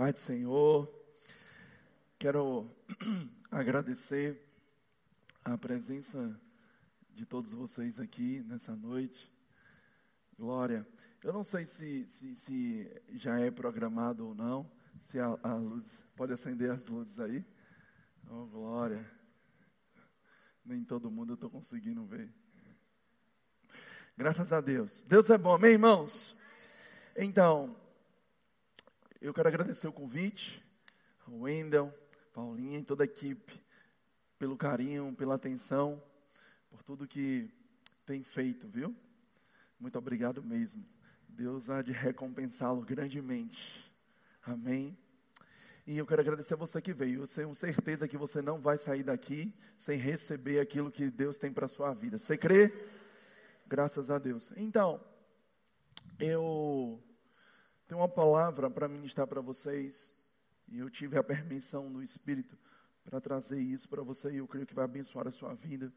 Pai do Senhor, quero agradecer a presença de todos vocês aqui nessa noite. Glória. Eu não sei se, se, se já é programado ou não, se a, a, luz, pode acender as luzes aí. Oh, glória. Nem todo mundo eu estou conseguindo ver. Graças a Deus. Deus é bom, amém, irmãos? Então, eu quero agradecer o convite, ao Wendel, Paulinha e toda a equipe, pelo carinho, pela atenção, por tudo que tem feito, viu? Muito obrigado mesmo. Deus há de recompensá-lo grandemente. Amém. E eu quero agradecer a você que veio. Eu tenho certeza que você não vai sair daqui sem receber aquilo que Deus tem para a sua vida. Você crê? Graças a Deus. Então, eu tenho uma palavra para ministrar para vocês. E eu tive a permissão do Espírito para trazer isso para você. E eu creio que vai abençoar a sua vida.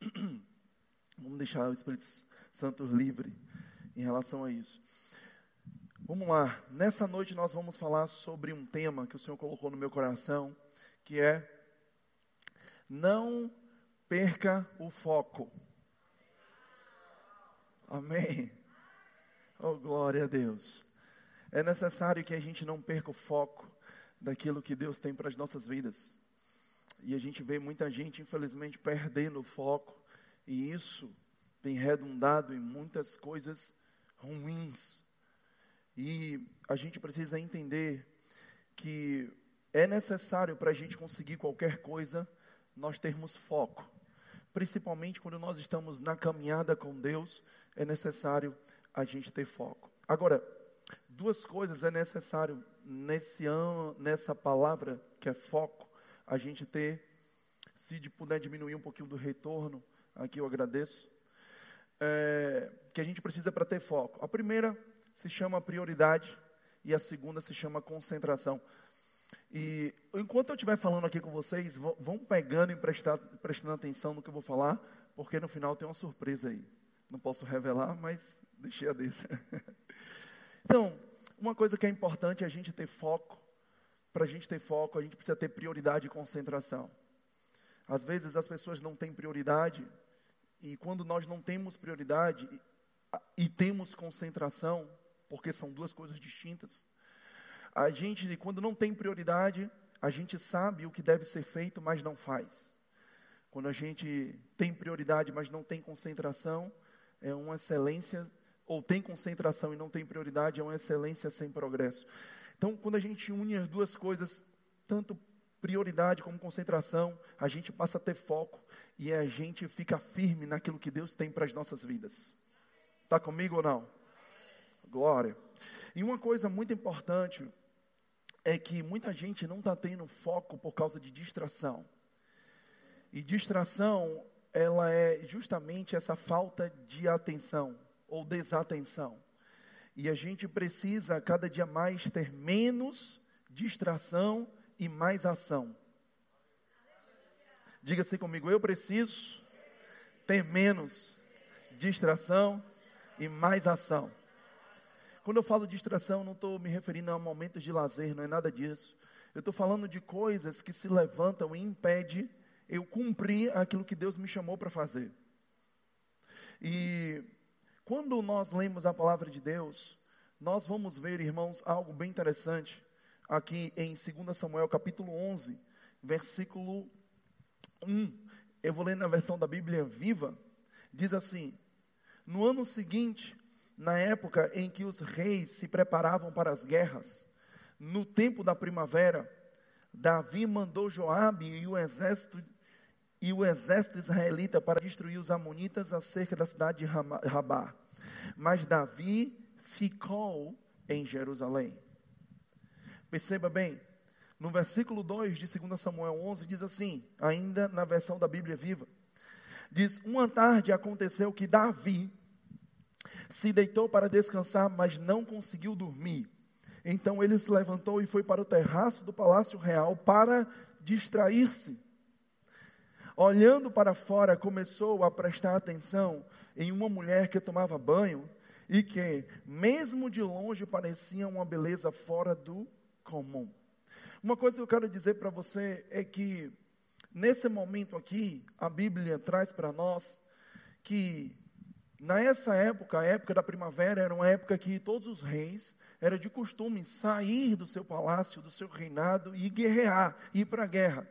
Vamos deixar o Espírito Santo livre em relação a isso. Vamos lá. Nessa noite nós vamos falar sobre um tema que o Senhor colocou no meu coração, que é não perca o foco. Amém. Oh, glória a Deus. É necessário que a gente não perca o foco daquilo que Deus tem para as nossas vidas. E a gente vê muita gente, infelizmente, perdendo o foco, e isso tem redundado em muitas coisas ruins. E a gente precisa entender que é necessário para a gente conseguir qualquer coisa, nós termos foco. Principalmente quando nós estamos na caminhada com Deus, é necessário a gente ter foco. Agora, duas coisas é necessário nesse ano, nessa palavra que é foco, a gente ter, se puder diminuir um pouquinho do retorno, aqui eu agradeço, é, que a gente precisa para ter foco. A primeira se chama prioridade e a segunda se chama concentração. E enquanto eu estiver falando aqui com vocês, vão pegando e prestar, prestando atenção no que eu vou falar, porque no final tem uma surpresa aí. Não posso revelar, mas deixei a desse. então, uma coisa que é importante é a gente ter foco. Para a gente ter foco, a gente precisa ter prioridade e concentração. Às vezes as pessoas não têm prioridade, e quando nós não temos prioridade e, temos concentração, porque são duas coisas distintas, a gente, quando não tem prioridade, a gente sabe o que deve ser feito, mas não faz. Quando a gente tem prioridade, mas não tem concentração, é uma excelência ou tem concentração e não tem prioridade, é uma excelência sem progresso. Então, quando a gente une as duas coisas, tanto prioridade como concentração, a gente passa a ter foco e a gente fica firme naquilo que Deus tem para as nossas vidas. Está comigo ou não? Glória. E uma coisa muito importante é que muita gente não está tendo foco por causa de distração. E distração, ela é justamente essa falta de atenção ou desatenção. E a gente precisa cada dia mais ter menos distração e mais ação. Diga assim comigo, eu preciso ter menos distração e mais ação. Quando eu falo distração, não estou me referindo a momentos de lazer, não é nada disso. Eu estou falando de coisas que se levantam e impedem eu cumprir aquilo que Deus me chamou para fazer. E quando nós lemos a palavra de Deus, nós vamos ver, irmãos, algo bem interessante aqui em 2 Samuel capítulo 11, versículo 1. Eu vou ler na versão da Bíblia Viva. Diz assim: No ano seguinte, na época em que os reis se preparavam para as guerras, no tempo da primavera, Davi mandou Joabe e o exército e o exército israelita para destruir os amonitas acerca da cidade de Rabá. Mas Davi ficou em Jerusalém. Perceba bem, no versículo 2 de 2 Samuel 11 diz assim, ainda na versão da Bíblia Viva: Diz: Uma tarde aconteceu que Davi se deitou para descansar, mas não conseguiu dormir. Então ele se levantou e foi para o terraço do palácio real para distrair-se. Olhando para fora, começou a prestar atenção em uma mulher que tomava banho e que, mesmo de longe, parecia uma beleza fora do comum. Uma coisa que eu quero dizer para você é que, nesse momento aqui, a Bíblia traz para nós que, nessa época, a época da primavera, era uma época que todos os reis era de costume sair do seu palácio, do seu reinado e guerrear, ir para a guerra.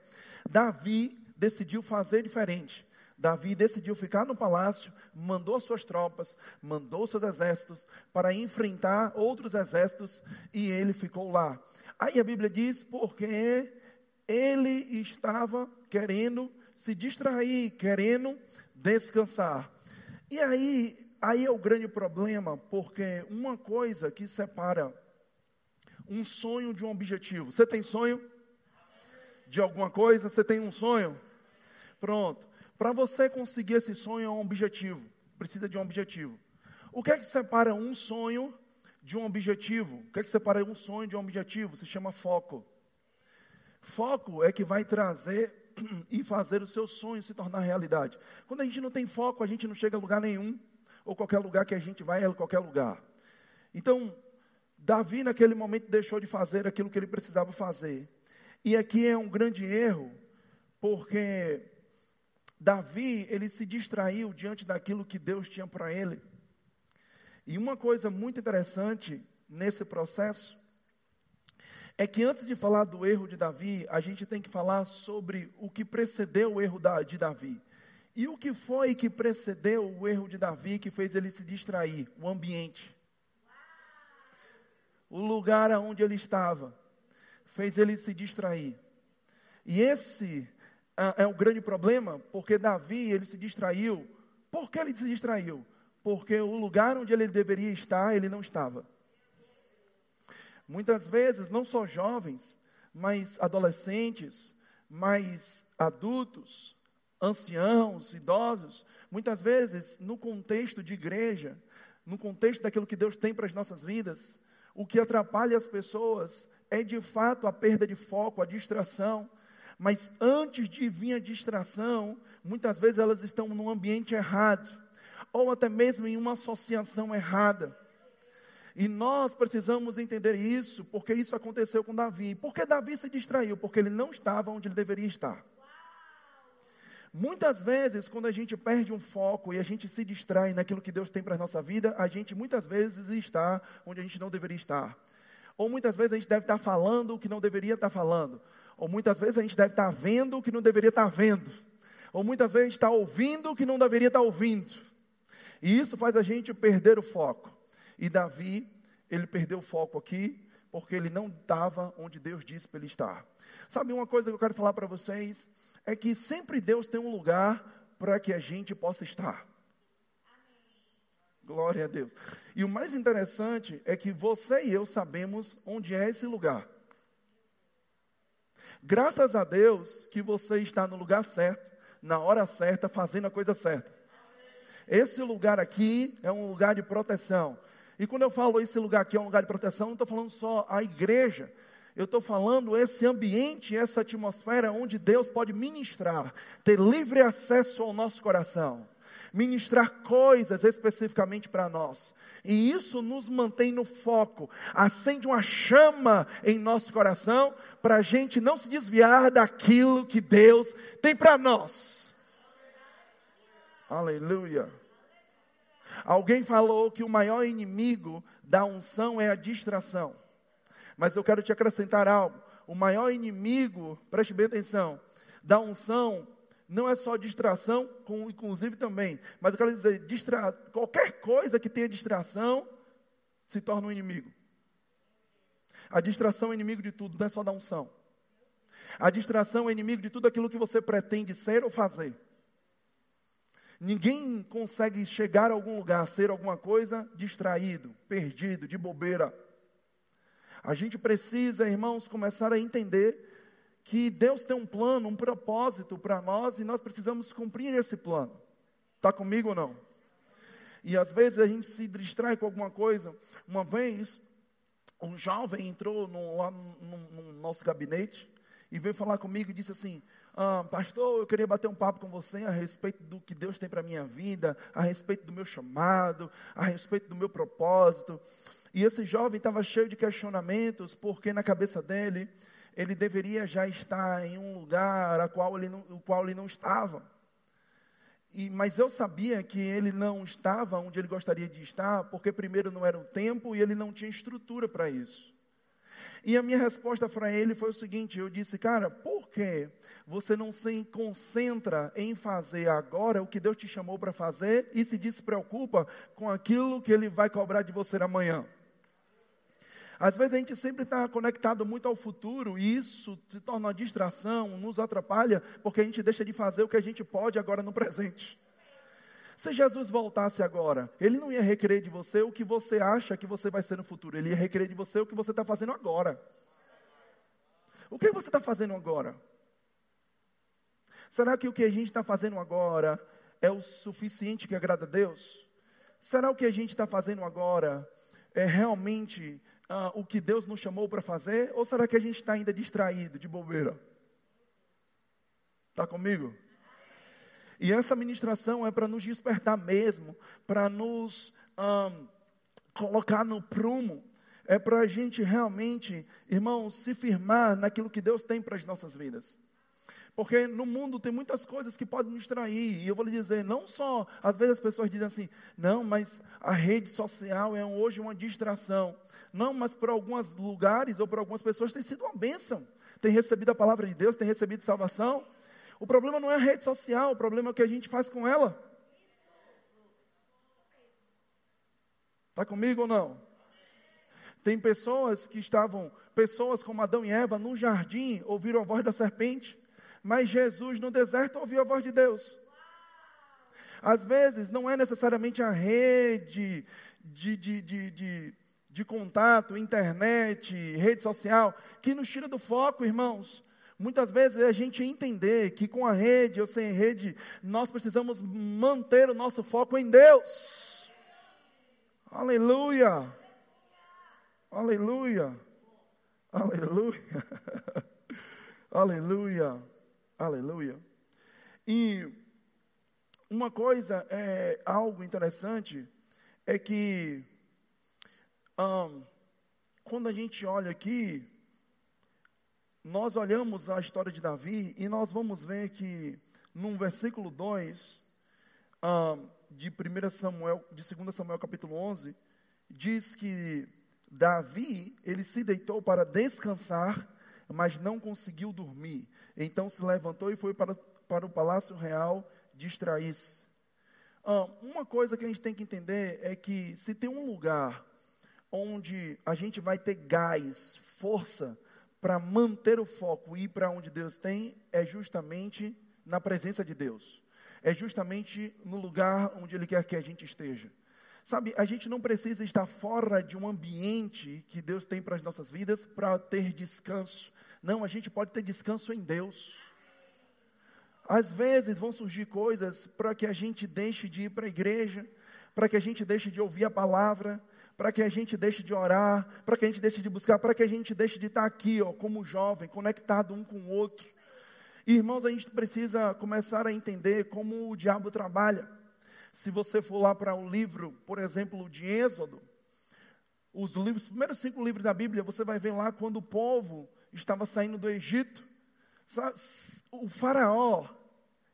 Davi decidiu fazer diferente. Davi decidiu ficar no palácio, mandou suas tropas, mandou seus exércitos para enfrentar outros exércitos e ele ficou lá. Aí a Bíblia diz porque ele estava querendo se distrair, querendo descansar. E aí, aí é o grande problema, porque uma coisa que separa um sonho de um objetivo. Você tem sonho de alguma coisa? Você tem um sonho? Pronto. Para você conseguir esse sonho é um objetivo. Precisa de um objetivo. O que é que separa um sonho de um objetivo? O que é que separa um sonho de um objetivo? Se chama foco. Foco é que vai trazer e fazer o seu sonho se tornar realidade. Quando a gente não tem foco, a gente não chega a lugar nenhum, ou qualquer lugar que a gente vai é qualquer lugar. Então, Davi naquele momento deixou de fazer aquilo que ele precisava fazer. E aqui é um grande erro, porque Davi, ele se distraiu diante daquilo que Deus tinha para ele. E uma coisa muito interessante nesse processo é que antes de falar do erro de Davi, a gente tem que falar sobre o que precedeu o erro de Davi. E o que foi que precedeu o erro de Davi que fez ele se distrair? O ambiente. O lugar onde ele estava fez ele se distrair. E esse é o grande problema, porque Davi, ele se distraiu. Por que ele se distraiu? Porque o lugar onde ele deveria estar, ele não estava. Muitas vezes, não só jovens, mas adolescentes, mas adultos, anciãos, idosos, muitas vezes, no contexto de igreja, no contexto daquilo que Deus tem para as nossas vidas, o que atrapalha as pessoas é de fato a perda de foco, a distração, mas antes de vir a distração, muitas vezes elas estão num ambiente errado, ou até mesmo em uma associação errada. E nós precisamos entender isso, porque isso aconteceu com Davi. Por que Davi se distraiu? Porque ele não estava onde ele deveria estar. Muitas vezes, quando a gente perde um foco e a gente se distrai naquilo que Deus tem para a nossa vida, a gente muitas vezes está onde a gente não deveria estar. Ou muitas vezes a gente deve estar falando o que não deveria estar falando. Ou muitas vezes a gente deve estar vendo o que não deveria estar vendo. Ou muitas vezes a gente está ouvindo o que não deveria estar ouvindo. E isso faz a gente perder o foco. E Davi, ele perdeu o foco aqui, porque ele não estava onde Deus disse para ele estar. Sabe uma coisa que eu quero falar para vocês? É que sempre Deus tem um lugar para que a gente possa estar. Glória a Deus. E o mais interessante é que você e eu sabemos onde é esse lugar. Graças a Deus que você está no lugar certo, na hora certa, fazendo a coisa certa. Esse lugar aqui é um lugar de proteção. E quando eu falo esse lugar aqui é um lugar de proteção, não estou falando só a igreja. Eu estou falando esse ambiente, essa atmosfera onde Deus pode ministrar, ter livre acesso ao nosso coração, ministrar coisas especificamente para nós. E isso nos mantém no foco, acende uma chama em nosso coração, para a gente não se desviar daquilo que Deus tem para nós. Aleluia. Alguém falou que o maior inimigo da unção é a distração. Mas eu quero te acrescentar algo. O maior inimigo, preste bem atenção, da unção não é só distração, com, inclusive também, mas eu quero dizer, distra, qualquer coisa que tenha distração se torna um inimigo. A distração é inimigo de tudo, não é só da unção. A distração é inimigo de tudo aquilo que você pretende ser ou fazer. Ninguém consegue chegar a algum lugar, ser alguma coisa distraído, perdido, de bobeira. A gente precisa, irmãos, começar a entender que Deus tem um plano, um propósito para nós e nós precisamos cumprir esse plano. Está comigo ou não? E às vezes a gente se distrai com alguma coisa. Uma vez, um jovem entrou no, lá no, no, nosso gabinete e veio falar comigo e disse assim: ah, Pastor, eu queria bater um papo com você a respeito do que Deus tem para a minha vida, a respeito do meu chamado, a respeito do meu propósito. E esse jovem estava cheio de questionamentos, porque na cabeça dele, ele deveria já estar em um lugar a qual ele não, o qual ele não estava. E, mas eu sabia que ele não estava onde ele gostaria de estar, porque primeiro não era o tempo e ele não tinha estrutura para isso. E a minha resposta para ele foi o seguinte: eu disse, cara, por que você não se concentra em fazer agora o que Deus te chamou para fazer e se despreocupa com aquilo que Ele vai cobrar de você amanhã? Às vezes a gente sempre está conectado muito ao futuro e isso se torna uma distração, nos atrapalha, porque a gente deixa de fazer o que a gente pode agora no presente. Se Jesus voltasse agora, ele não ia requerer de você o que você acha que você vai ser no futuro, ele ia requerer de você o que você está fazendo agora. O que você está fazendo agora? Será que o que a gente está fazendo agora é o suficiente que agrada a Deus? Será o que a gente está fazendo agora é realmente ah, o que Deus nos chamou para fazer? Ou será que a gente está ainda distraído, de bobeira? Está comigo? E essa ministração é para nos despertar mesmo, para nos ah, colocar no prumo, é para a gente realmente, irmãos, se firmar naquilo que Deus tem para as nossas vidas. Porque no mundo tem muitas coisas que podem nos distrair. E eu vou lhe dizer, não só, às vezes as pessoas dizem assim, não, mas a rede social é hoje uma distração. Não, mas por alguns lugares ou por algumas pessoas tem sido uma bênção. Tem recebido a palavra de Deus, tem recebido salvação. O problema não é a rede social, o problema é o que a gente faz com ela. Está comigo ou não? Tem pessoas que estavam, pessoas como Adão e Eva, no jardim, ouviram a voz da serpente, mas Jesus no deserto ouviu a voz de Deus. Às vezes não é necessariamente a rede de, de, de, de de contato, internet, rede social, que nos tira do foco, irmãos. Muitas vezes é a gente entender que com a rede ou sem rede, nós precisamos manter o nosso foco em Deus. Aleluia! Aleluia! Aleluia! Aleluia! Aleluia! E uma coisa é algo interessante é que quando a gente olha aqui, nós olhamos a história de Davi e nós vamos ver que num versículo 2 um, de 1 Samuel, de 2 Samuel capítulo 11, diz que Davi, ele se deitou para descansar, mas não conseguiu dormir. Então se levantou e foi para, para o palácio real distrair-se. Um, uma coisa que a gente tem que entender é que se tem um lugar onde a gente vai ter gás, força para manter o foco e ir para onde Deus tem, é justamente na presença de Deus. É justamente no lugar onde Ele quer que a gente esteja. Sabe, a gente não precisa estar fora de um ambiente que Deus tem para as nossas vidas para ter descanso. Não, a gente pode ter descanso em Deus. Às vezes vão surgir coisas para que a gente deixe de ir para a igreja, para que a gente deixe de ouvir a palavra, para que a gente deixe de orar, para que a gente deixe de buscar, para que a gente deixe de estar aqui, ó, como jovem, conectado um com o outro. Irmãos, a gente precisa começar a entender como o diabo trabalha. Se você for lá para o livro, por exemplo, de Êxodo, os, livros, os primeiros cinco livros da Bíblia, você vai ver lá quando o povo estava saindo do Egito. O faraó,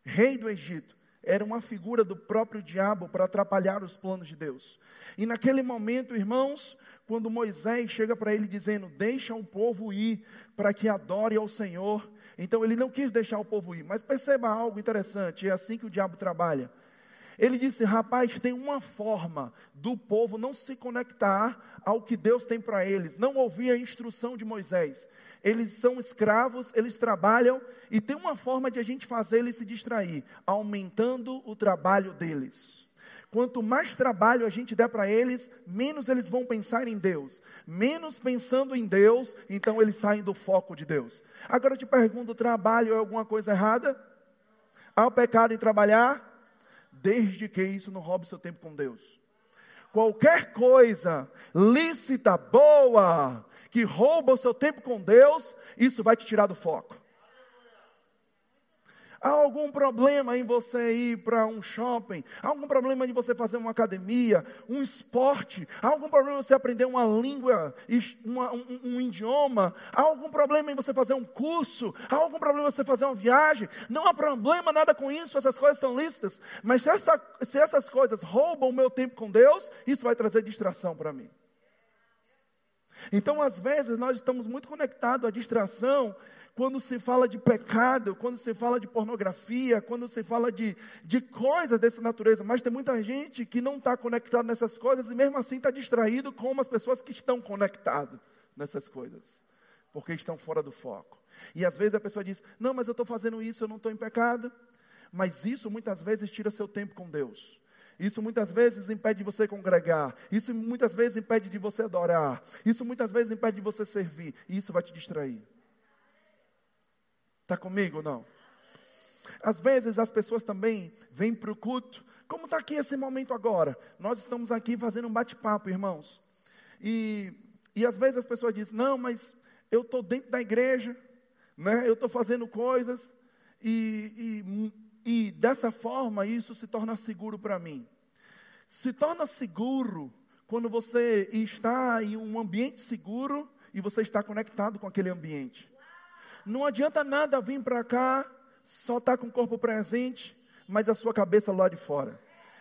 rei do Egito, era uma figura do próprio diabo para atrapalhar os planos de Deus. E naquele momento, irmãos, quando Moisés chega para ele dizendo: Deixa o povo ir para que adore ao Senhor. Então ele não quis deixar o povo ir. Mas perceba algo interessante: é assim que o diabo trabalha. Ele disse: Rapaz, tem uma forma do povo não se conectar ao que Deus tem para eles, não ouvir a instrução de Moisés eles são escravos, eles trabalham, e tem uma forma de a gente fazer eles se distrair, aumentando o trabalho deles. Quanto mais trabalho a gente der para eles, menos eles vão pensar em Deus. Menos pensando em Deus, então eles saem do foco de Deus. Agora eu te pergunto: trabalho é alguma coisa errada? Há o pecado em trabalhar? Desde que isso não roube seu tempo com Deus. Qualquer coisa lícita, boa, que rouba o seu tempo com Deus, isso vai te tirar do foco. Há algum problema em você ir para um shopping? Há algum problema em você fazer uma academia, um esporte? Há algum problema em você aprender uma língua, uma, um, um, idioma? Há algum problema em você fazer um curso? Há algum problema em você fazer uma viagem? Não há problema nada com isso, essas coisas são listas. Mas se, essa, se essas coisas roubam o meu tempo com Deus, isso vai trazer distração para mim. Então, às vezes, nós estamos muito conectados à distração quando se fala de pecado, quando se fala de pornografia, quando se fala de, de coisas dessa natureza, mas tem muita gente que não está conectado nessas coisas e mesmo assim está distraído com as pessoas que estão conectadas nessas coisas, porque estão fora do foco. E às vezes a pessoa diz: Não, mas eu estou fazendo isso, eu não estou em pecado. Mas isso muitas vezes tira seu tempo com Deus. Isso muitas vezes impede de você congregar. Isso muitas vezes impede de você adorar. Isso muitas vezes impede de você servir. E isso vai te distrair. Está comigo ou não? Às vezes as pessoas também vêm para o culto, como está aqui esse momento agora. Nós estamos aqui fazendo um bate-papo, irmãos. E, e às vezes as pessoas dizem, não, mas eu estou dentro da igreja, né? eu estou fazendo coisas, e, e, e dessa forma isso se torna seguro para mim. Se torna seguro quando você está em um ambiente seguro e você está conectado com aquele ambiente. Não adianta nada vir para cá, só estar tá com o corpo presente, mas a sua cabeça lá de fora.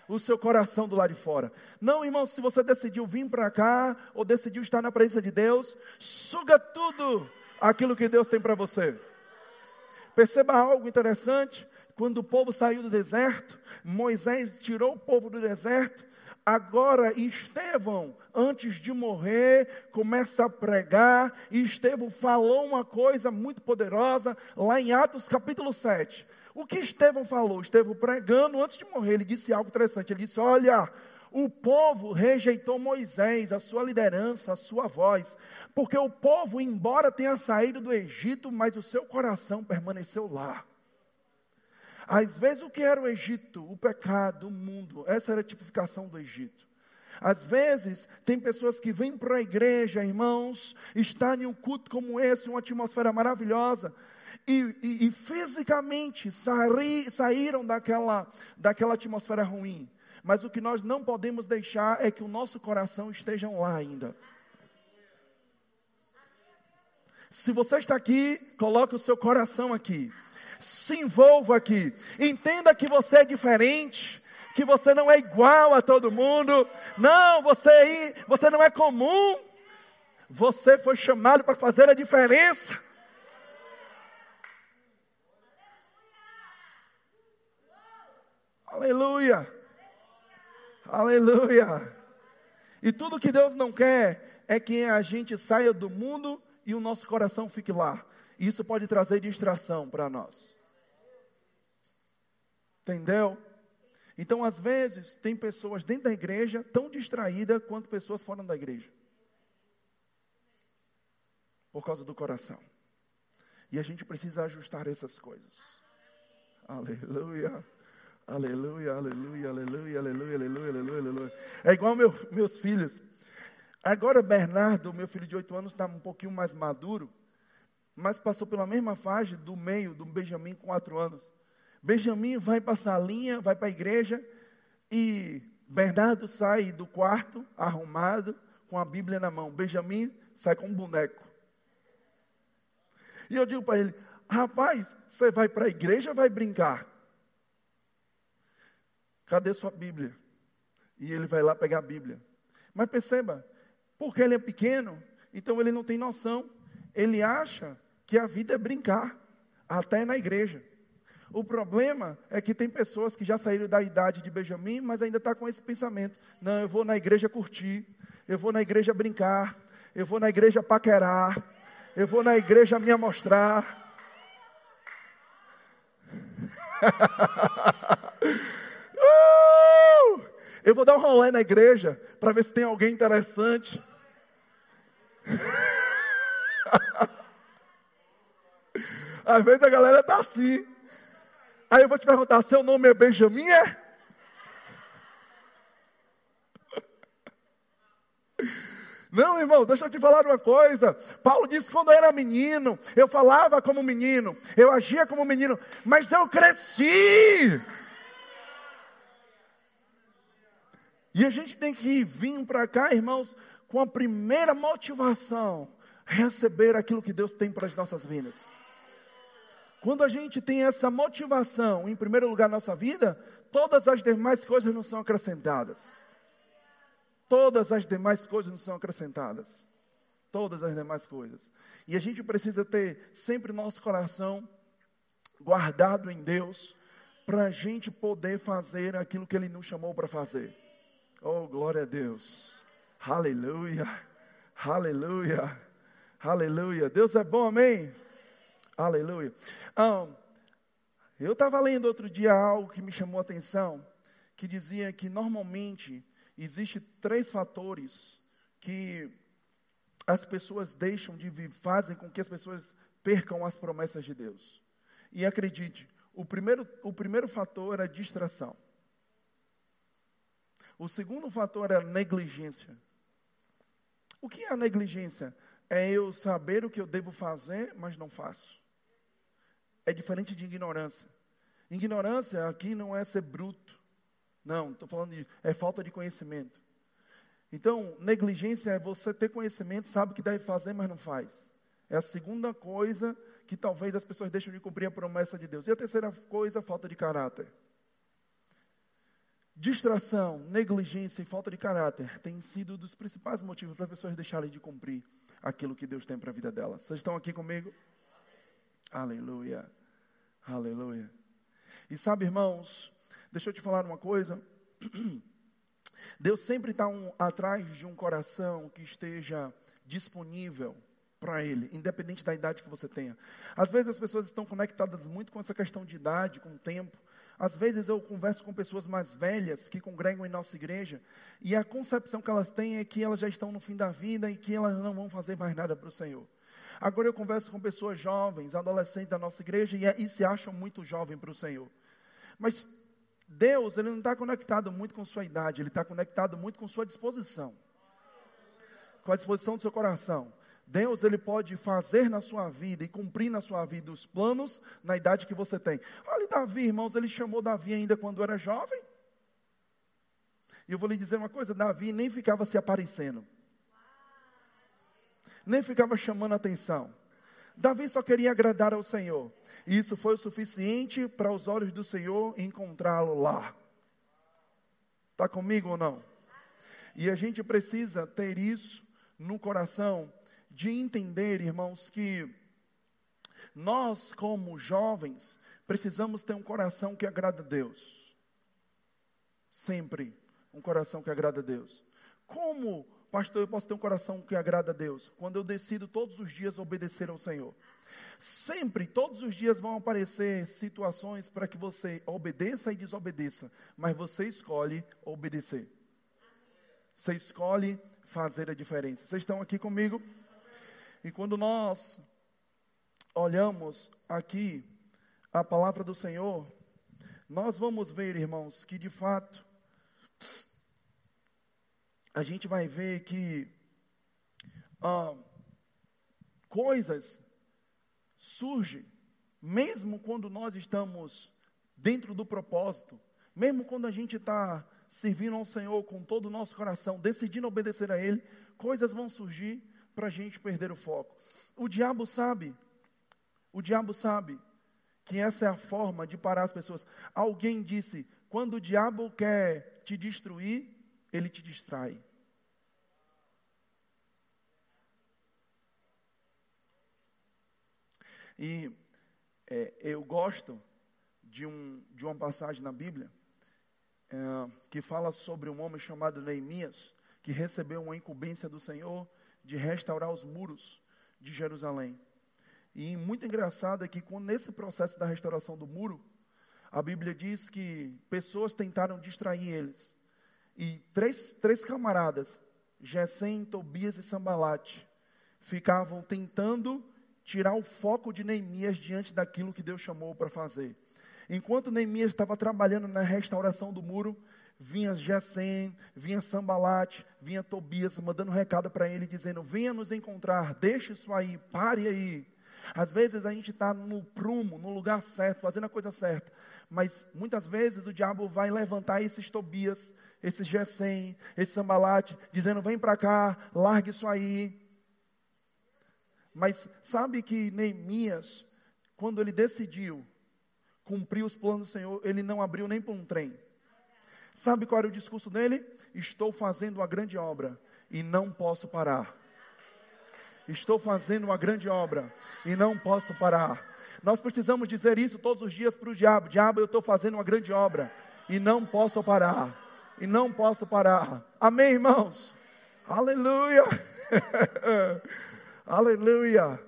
O seu coração do lado de fora. Não, irmão, se você decidiu vir para cá, ou decidiu estar na presença de Deus, suga tudo aquilo que Deus tem para você. Perceba algo interessante. Quando o povo saiu do deserto, Moisés tirou o povo do deserto Agora, Estevão, antes de morrer, começa a pregar, e Estevão falou uma coisa muito poderosa, lá em Atos capítulo 7. O que Estevão falou? Estevão pregando, antes de morrer, ele disse algo interessante. Ele disse: Olha, o povo rejeitou Moisés, a sua liderança, a sua voz, porque o povo, embora tenha saído do Egito, mas o seu coração permaneceu lá. Às vezes, o que era o Egito? O pecado, o mundo. Essa era a tipificação do Egito. Às vezes, tem pessoas que vêm para a igreja, irmãos, estar em um culto como esse, uma atmosfera maravilhosa, e, e, e fisicamente saí, saíram daquela, daquela atmosfera ruim. Mas o que nós não podemos deixar é que o nosso coração esteja lá ainda. Se você está aqui, coloque o seu coração aqui se envolva aqui. Entenda que você é diferente, que você não é igual a todo mundo. Não, você, você não é comum. Você foi chamado para fazer a diferença. Aleluia. Aleluia. E tudo que Deus não quer é que a gente saia do mundo e o nosso coração fique lá. Isso pode trazer distração para nós. Entendeu? Então, às vezes, tem pessoas dentro da igreja tão distraídas quanto pessoas fora da igreja. Por causa do coração. E a gente precisa ajustar essas coisas. Aleluia. Aleluia, aleluia, aleluia, aleluia, aleluia, aleluia, aleluia. É igual meu, meus filhos. Agora, Bernardo, meu filho de oito anos, está um pouquinho mais maduro mas passou pela mesma fase do meio do Benjamin com quatro anos. Benjamin vai para a salinha, vai para a igreja e Bernardo sai do quarto arrumado com a Bíblia na mão. Benjamin sai com um boneco. E eu digo para ele: rapaz, você vai para a igreja ou vai brincar? Cadê sua Bíblia? E ele vai lá pegar a Bíblia. Mas perceba, porque ele é pequeno, então ele não tem noção. Ele acha que a vida é brincar, até na igreja. O problema é que tem pessoas que já saíram da idade de Benjamin, mas ainda está com esse pensamento: não, eu vou na igreja curtir, eu vou na igreja brincar, eu vou na igreja paquerar, eu vou na igreja me amostrar. uh! Eu vou dar um rolê na igreja para ver se tem alguém interessante. Às vezes a galera tá assim. Aí eu vou te perguntar: seu nome é Benjamin? É? Não, irmão, deixa eu te falar uma coisa. Paulo disse: quando eu era menino, eu falava como menino, eu agia como menino, mas eu cresci. E a gente tem que vir para cá, irmãos, com a primeira motivação: receber aquilo que Deus tem para as nossas vidas. Quando a gente tem essa motivação, em primeiro lugar na nossa vida, todas as demais coisas não são acrescentadas. Todas as demais coisas não são acrescentadas. Todas as demais coisas. E a gente precisa ter sempre nosso coração guardado em Deus, para a gente poder fazer aquilo que Ele nos chamou para fazer. Oh, glória a Deus. Aleluia. Aleluia. Aleluia. Deus é bom, amém? Aleluia. Eu estava lendo outro dia algo que me chamou a atenção, que dizia que normalmente existe três fatores que as pessoas deixam de viver, fazem com que as pessoas percam as promessas de Deus. E acredite, o primeiro, o primeiro fator é a distração. O segundo fator é a negligência. O que é a negligência? É eu saber o que eu devo fazer, mas não faço. É diferente de ignorância. Ignorância aqui não é ser bruto. Não, estou falando de é falta de conhecimento. Então, negligência é você ter conhecimento, sabe o que deve fazer, mas não faz. É a segunda coisa que talvez as pessoas deixem de cumprir a promessa de Deus. E a terceira coisa, falta de caráter. Distração, negligência e falta de caráter têm sido dos principais motivos para as pessoas deixarem de cumprir aquilo que Deus tem para a vida delas. Vocês estão aqui comigo? Aleluia. Aleluia. E sabe, irmãos, deixa eu te falar uma coisa. Deus sempre está um, atrás de um coração que esteja disponível para Ele, independente da idade que você tenha. Às vezes as pessoas estão conectadas muito com essa questão de idade, com o tempo. Às vezes eu converso com pessoas mais velhas que congregam em nossa igreja e a concepção que elas têm é que elas já estão no fim da vida e que elas não vão fazer mais nada para o Senhor. Agora eu converso com pessoas jovens, adolescentes da nossa igreja e, e se acham muito jovens para o Senhor. Mas Deus, Ele não está conectado muito com sua idade, Ele está conectado muito com sua disposição. Com a disposição do seu coração. Deus ele pode fazer na sua vida e cumprir na sua vida os planos na idade que você tem. Olha Davi, irmãos, ele chamou Davi ainda quando era jovem. E eu vou lhe dizer uma coisa, Davi nem ficava se aparecendo. Nem ficava chamando atenção. Davi só queria agradar ao Senhor. E isso foi o suficiente para os olhos do Senhor encontrá-lo lá. Está comigo ou não? E a gente precisa ter isso no coração de entender, irmãos, que nós, como jovens, precisamos ter um coração que agrada a Deus. Sempre um coração que agrada a Deus. Como, pastor, eu posso ter um coração que agrada a Deus? Quando eu decido todos os dias obedecer ao Senhor. Sempre, todos os dias vão aparecer situações para que você obedeça e desobedeça, mas você escolhe obedecer. Você escolhe fazer a diferença. Vocês estão aqui comigo? E quando nós olhamos aqui a palavra do Senhor, nós vamos ver, irmãos, que de fato a gente vai ver que ah, coisas surgem, mesmo quando nós estamos dentro do propósito, mesmo quando a gente está servindo ao Senhor com todo o nosso coração, decidindo obedecer a Ele, coisas vão surgir para a gente perder o foco. O diabo sabe, o diabo sabe que essa é a forma de parar as pessoas. Alguém disse: quando o diabo quer te destruir, ele te distrai. E é, eu gosto de, um, de uma passagem na Bíblia é, que fala sobre um homem chamado Neemias, que recebeu uma incumbência do Senhor de restaurar os muros de Jerusalém. E muito engraçado é que nesse processo da restauração do muro, a Bíblia diz que pessoas tentaram distrair eles. E três, três camaradas, Gesem, Tobias e Sambalate, ficavam tentando tirar o foco de Neemias diante daquilo que Deus chamou para fazer. Enquanto Neemias estava trabalhando na restauração do muro, vinha Gesem, vinha Sambalate, vinha Tobias, mandando um recado para ele, dizendo: Venha nos encontrar, deixe isso aí, pare aí. Às vezes a gente está no prumo, no lugar certo, fazendo a coisa certa, mas muitas vezes o diabo vai levantar esses Tobias, esses Gesem, esse Sambalate, dizendo: Vem para cá, largue isso aí. Mas sabe que Neemias, quando ele decidiu cumprir os planos do Senhor, ele não abriu nem para um trem. Sabe qual era o discurso dele? Estou fazendo uma grande obra e não posso parar. Estou fazendo uma grande obra e não posso parar. Nós precisamos dizer isso todos os dias para o diabo: Diabo, eu estou fazendo uma grande obra e não posso parar. E não posso parar. Amém, irmãos? Aleluia! Aleluia!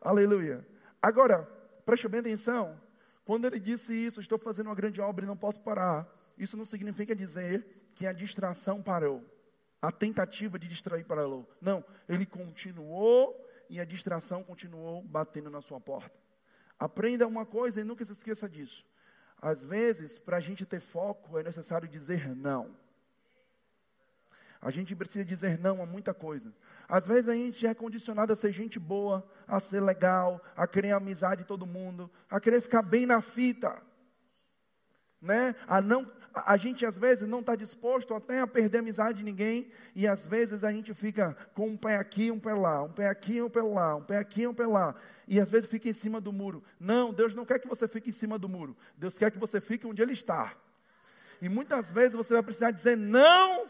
Aleluia! Agora, preste bem atenção. Quando ele disse isso, estou fazendo uma grande obra e não posso parar. Isso não significa dizer que a distração parou. A tentativa de distrair parou. Não, ele continuou e a distração continuou batendo na sua porta. Aprenda uma coisa e nunca se esqueça disso. Às vezes, para a gente ter foco, é necessário dizer não. A gente precisa dizer não a muita coisa. Às vezes a gente é condicionado a ser gente boa, a ser legal, a querer amizade de todo mundo, a querer ficar bem na fita, né? A não a gente às vezes não está disposto até a perder a amizade de ninguém, e às vezes a gente fica com um pé aqui, um pé lá, um pé aqui, um pé lá, um pé aqui, um pé lá, e às vezes fica em cima do muro. Não, Deus não quer que você fique em cima do muro, Deus quer que você fique onde Ele está. E muitas vezes você vai precisar dizer não,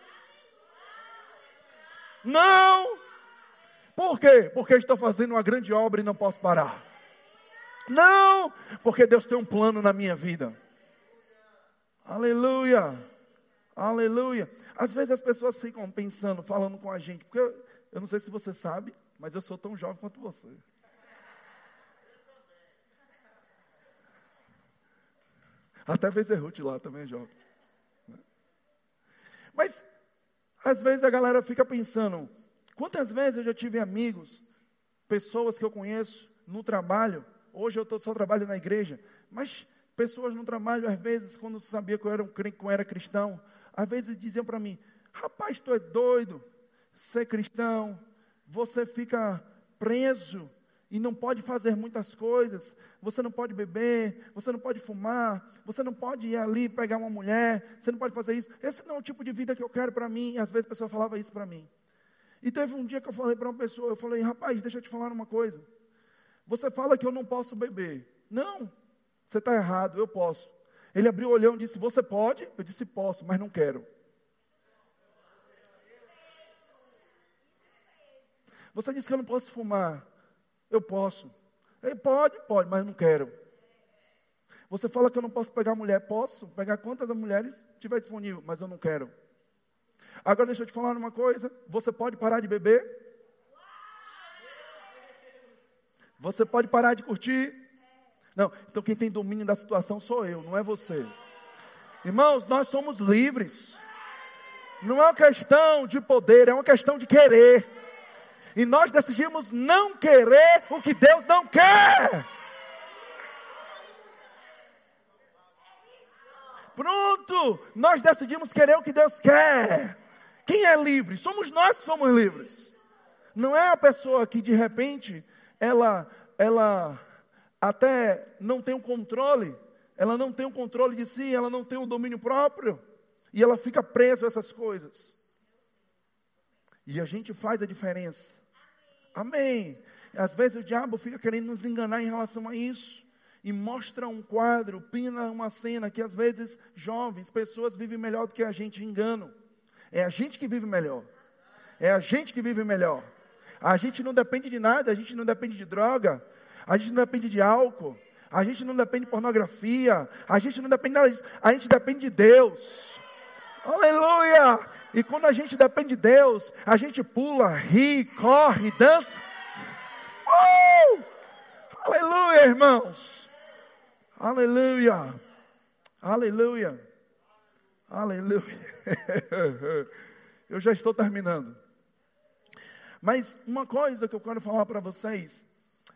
não, por quê? Porque estou fazendo uma grande obra e não posso parar. Não, porque Deus tem um plano na minha vida. Aleluia. Aleluia. Às vezes as pessoas ficam pensando, falando com a gente, porque eu, eu não sei se você sabe, mas eu sou tão jovem quanto você. Até Vezerruth lá também é jovem. Mas, às vezes a galera fica pensando, quantas vezes eu já tive amigos, pessoas que eu conheço no trabalho, hoje eu só trabalho na igreja, mas Pessoas no trabalho, às vezes, quando sabia que eu era, que eu era cristão, às vezes diziam para mim: Rapaz, tu é doido, ser cristão, você fica preso e não pode fazer muitas coisas. Você não pode beber, você não pode fumar, você não pode ir ali pegar uma mulher, você não pode fazer isso. Esse não é o tipo de vida que eu quero para mim. E às vezes a pessoa falava isso para mim. E teve um dia que eu falei para uma pessoa, eu falei, rapaz, deixa eu te falar uma coisa. Você fala que eu não posso beber. Não, você está errado, eu posso. Ele abriu o olhão e disse: Você pode? Eu disse: Posso, mas não quero. Você disse que eu não posso fumar. Eu posso. Ele pode, pode, mas não quero. Você fala que eu não posso pegar mulher. Posso pegar quantas mulheres tiver disponível, mas eu não quero. Agora deixa eu te falar uma coisa. Você pode parar de beber? Você pode parar de curtir? Não, então quem tem domínio da situação sou eu, não é você. Irmãos, nós somos livres. Não é uma questão de poder, é uma questão de querer. E nós decidimos não querer o que Deus não quer. Pronto, nós decidimos querer o que Deus quer. Quem é livre? Somos nós que somos livres. Não é a pessoa que de repente ela ela até não tem o controle, ela não tem o controle de si, ela não tem o domínio próprio, e ela fica presa a essas coisas. E a gente faz a diferença. Amém. Às vezes o diabo fica querendo nos enganar em relação a isso. E mostra um quadro, pina uma cena que às vezes jovens, pessoas vivem melhor do que a gente, engano. É a gente que vive melhor. É a gente que vive melhor. A gente não depende de nada, a gente não depende de droga, a gente não depende de álcool, a gente não depende de pornografia, a gente não depende de nada disso, a gente depende de Deus. Aleluia! E quando a gente depende de Deus, a gente pula, ri, corre, dança. Uh! Aleluia, irmãos! Aleluia! Aleluia! Aleluia! Eu já estou terminando. Mas uma coisa que eu quero falar para vocês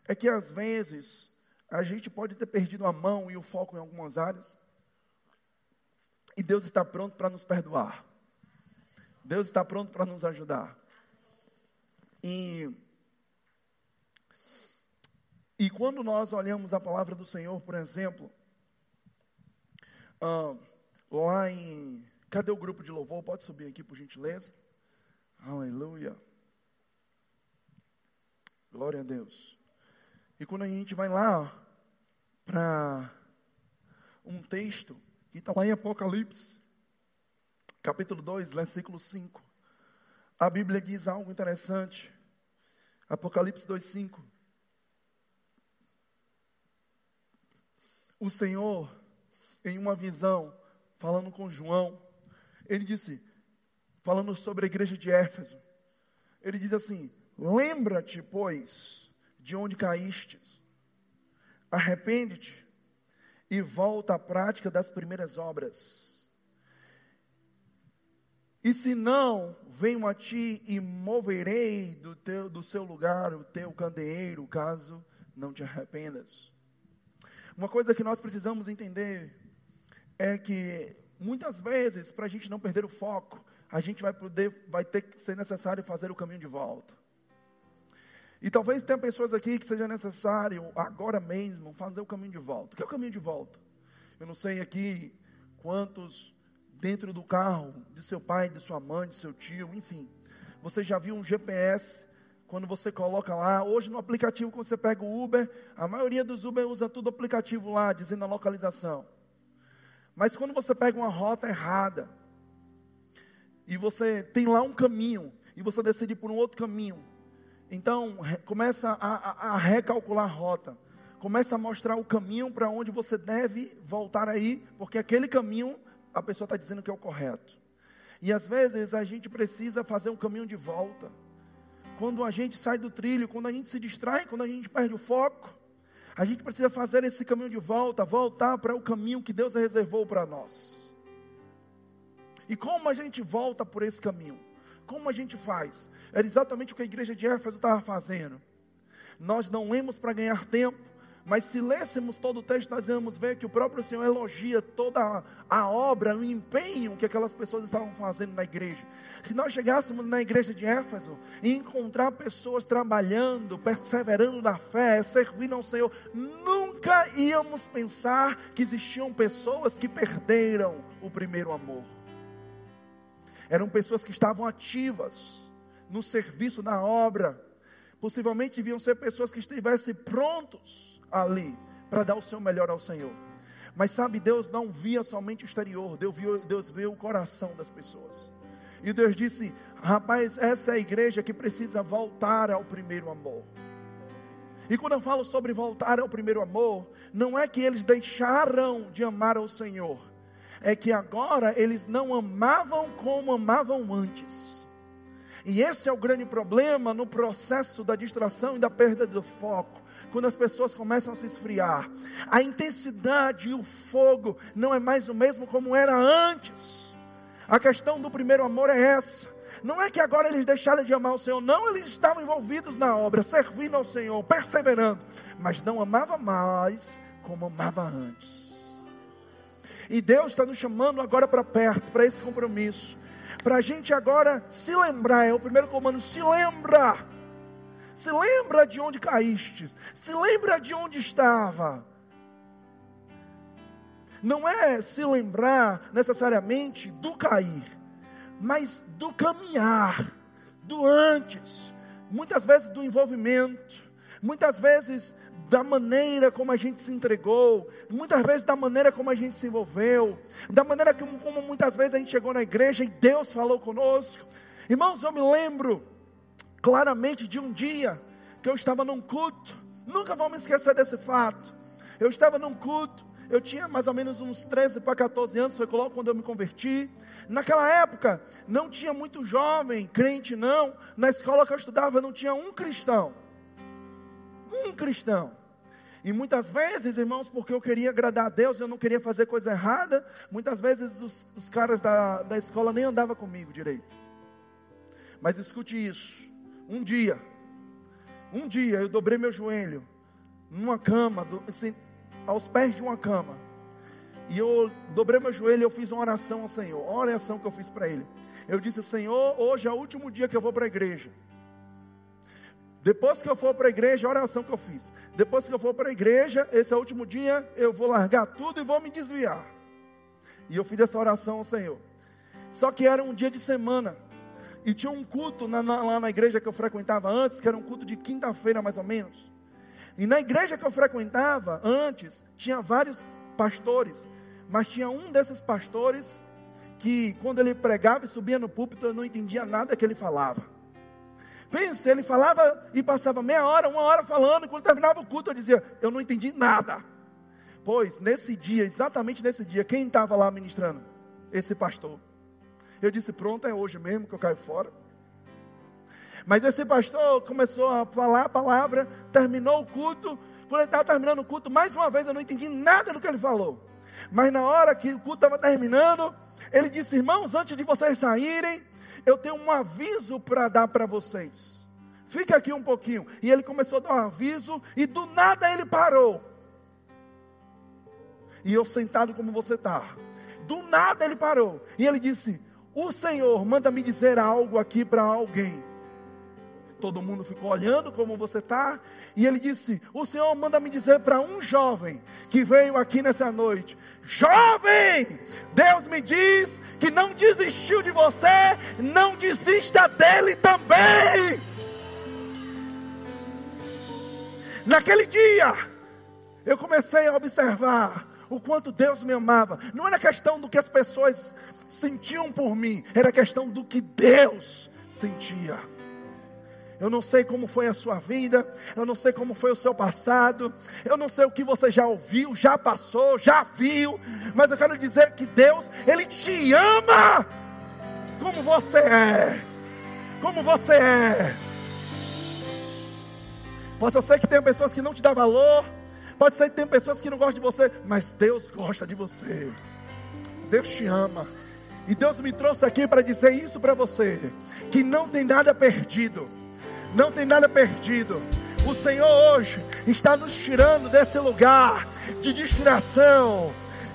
é que às vezes a gente pode ter perdido a mão e o foco em algumas áreas. E Deus está pronto para nos perdoar. Deus está pronto para nos ajudar. E, e quando nós olhamos a palavra do Senhor, por exemplo, ah, lá em. Cadê o grupo de louvor? Pode subir aqui, por gentileza. Aleluia. Glória a Deus. E quando a gente vai lá para um texto que está lá em Apocalipse, capítulo 2, versículo 5. A Bíblia diz algo interessante. Apocalipse 2, 5. O Senhor, em uma visão, falando com João, ele disse, falando sobre a igreja de Éfeso, ele diz assim: Lembra-te, pois, de onde caíste, arrepende-te e volta à prática das primeiras obras. E se não, venho a ti e moverei do, teu, do seu lugar o teu candeeiro, caso não te arrependas. Uma coisa que nós precisamos entender é que muitas vezes, para a gente não perder o foco, a gente vai poder, vai ter que ser necessário fazer o caminho de volta. E talvez tenha pessoas aqui que seja necessário agora mesmo fazer o caminho de volta. O que é o caminho de volta? Eu não sei aqui quantos dentro do carro de seu pai, de sua mãe, de seu tio, enfim. Você já viu um GPS quando você coloca lá, hoje no aplicativo, quando você pega o Uber, a maioria dos Uber usa tudo aplicativo lá, dizendo a localização. Mas quando você pega uma rota errada, e você tem lá um caminho, e você decide por um outro caminho, então, começa a, a, a recalcular a rota. Começa a mostrar o caminho para onde você deve voltar aí, porque aquele caminho a pessoa está dizendo que é o correto. E às vezes a gente precisa fazer um caminho de volta. Quando a gente sai do trilho, quando a gente se distrai, quando a gente perde o foco, a gente precisa fazer esse caminho de volta, voltar para o caminho que Deus reservou para nós. E como a gente volta por esse caminho? Como a gente faz? Era exatamente o que a igreja de Éfeso estava fazendo. Nós não lemos para ganhar tempo, mas se lêssemos todo o texto, nós íamos ver que o próprio Senhor elogia toda a, obra, o empenho que aquelas pessoas estavam fazendo na igreja. Se nós chegássemos na igreja de Éfeso e encontrar pessoas trabalhando, perseverando na fé, servindo ao Senhor, nunca íamos pensar que existiam pessoas que perderam o primeiro amor. Eram pessoas que estavam ativas no serviço, na obra. Possivelmente deviam ser pessoas que estivessem prontos ali para dar o seu melhor ao Senhor. Mas sabe, Deus não via somente o exterior, Deus viu, Deus viu o coração das pessoas. E Deus disse: rapaz, essa é a igreja que precisa voltar ao primeiro amor. E quando eu falo sobre voltar ao primeiro amor, não é que eles deixaram de amar ao Senhor, é que agora eles não amavam como amavam antes. E esse é o grande problema no processo da distração e da perda do foco. Quando as pessoas começam a se esfriar, a intensidade e o fogo não é mais o mesmo como era antes. A questão do primeiro amor é essa. Não é que agora eles deixaram de amar o Senhor, não, eles estavam envolvidos na obra, servindo ao Senhor, perseverando, mas não amava mais como amava antes. E Deus está nos chamando agora para perto, para esse compromisso. Para a gente agora se lembrar, é o primeiro comando: se lembra. Se lembra de onde caíste. Se lembra de onde estava. Não é se lembrar necessariamente do cair, mas do caminhar, do antes, muitas vezes do envolvimento, muitas vezes da maneira como a gente se entregou, muitas vezes da maneira como a gente se envolveu, da maneira como, muitas vezes a gente chegou na igreja e Deus falou conosco. Irmãos, eu me lembro claramente de um dia que eu estava num culto, nunca vou me esquecer desse fato. Eu estava num culto, eu tinha mais ou menos uns 13 para 14 anos, foi logo quando eu me converti. Naquela época, não tinha muito jovem, crente não. Na escola que eu estudava, não tinha um cristão um cristão. E muitas vezes, irmãos, porque eu queria agradar a Deus, eu não queria fazer coisa errada, muitas vezes os, os caras da, da escola nem andavam comigo direito. Mas escute isso: um dia, um dia eu dobrei meu joelho numa cama, do, assim, aos pés de uma cama, E eu dobrei meu joelho e eu fiz uma oração ao Senhor. Uma oração que eu fiz para ele. Eu disse: Senhor, hoje é o último dia que eu vou para a igreja. Depois que eu for para a igreja, a oração que eu fiz. Depois que eu for para a igreja, esse é o último dia, eu vou largar tudo e vou me desviar. E eu fiz essa oração ao Senhor. Só que era um dia de semana. E tinha um culto na, na, lá na igreja que eu frequentava antes, que era um culto de quinta-feira mais ou menos. E na igreja que eu frequentava antes, tinha vários pastores. Mas tinha um desses pastores que, quando ele pregava e subia no púlpito, eu não entendia nada que ele falava. Pense, ele falava e passava meia hora, uma hora falando, e quando terminava o culto eu dizia, eu não entendi nada. Pois, nesse dia, exatamente nesse dia, quem estava lá ministrando? Esse pastor. Eu disse, pronto, é hoje mesmo que eu caio fora. Mas esse pastor começou a falar a palavra, terminou o culto. Quando ele estava terminando o culto, mais uma vez eu não entendi nada do que ele falou. Mas na hora que o culto estava terminando, ele disse: Irmãos, antes de vocês saírem, eu tenho um aviso para dar para vocês. Fica aqui um pouquinho. E ele começou a dar um aviso, e do nada ele parou. E eu sentado como você está. Do nada ele parou. E ele disse: O Senhor manda me dizer algo aqui para alguém. Todo mundo ficou olhando como você está. E ele disse: O Senhor manda me dizer para um jovem que veio aqui nessa noite: Jovem, Deus me diz que não desistiu de você, não desista dele também. Naquele dia, eu comecei a observar o quanto Deus me amava. Não era questão do que as pessoas sentiam por mim, era questão do que Deus sentia. Eu não sei como foi a sua vida, eu não sei como foi o seu passado, eu não sei o que você já ouviu, já passou, já viu, mas eu quero dizer que Deus, Ele te ama como você é, como você é. Pode ser que tenha pessoas que não te dão valor, pode ser que tenha pessoas que não gostam de você, mas Deus gosta de você, Deus te ama. E Deus me trouxe aqui para dizer isso para você: que não tem nada perdido não tem nada perdido. O Senhor hoje está nos tirando desse lugar de distração,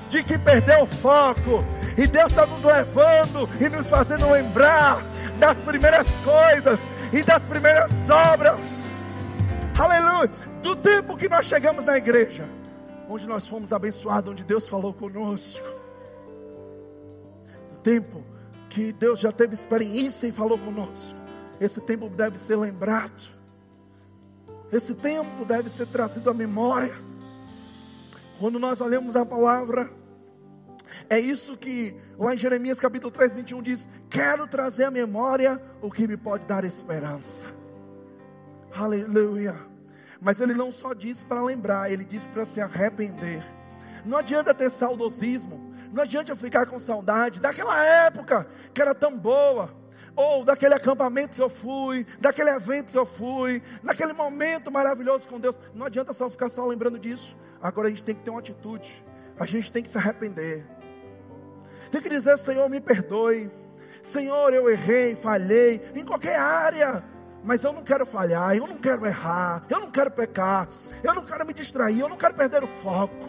de que perdeu o foco, e Deus está nos levando e nos fazendo lembrar das primeiras coisas e das primeiras obras. Aleluia! Do tempo que nós chegamos na igreja, onde nós fomos abençoados, onde Deus falou conosco. Do tempo que Deus já teve experiência e falou conosco esse tempo deve ser lembrado. Esse tempo deve ser trazido à memória. Quando nós olhamos a palavra, é isso que lá em Jeremias capítulo 3, 21 diz: Quero trazer à memória o que me pode dar esperança. Aleluia. Mas ele não só diz para lembrar, ele diz para se arrepender. Não adianta ter saudosismo, não adianta ficar com saudade daquela época que era tão boa ou daquele acampamento que eu fui, daquele evento que eu fui, naquele momento maravilhoso com Deus. Não adianta só ficar só lembrando disso. Agora a gente tem que ter uma atitude. A gente tem que se arrepender. Tem que dizer, Senhor, me perdoe. Senhor, eu errei, falhei em qualquer área. Mas eu não quero falhar, eu não quero errar, eu não quero pecar, eu não quero me distrair, eu não quero perder o foco.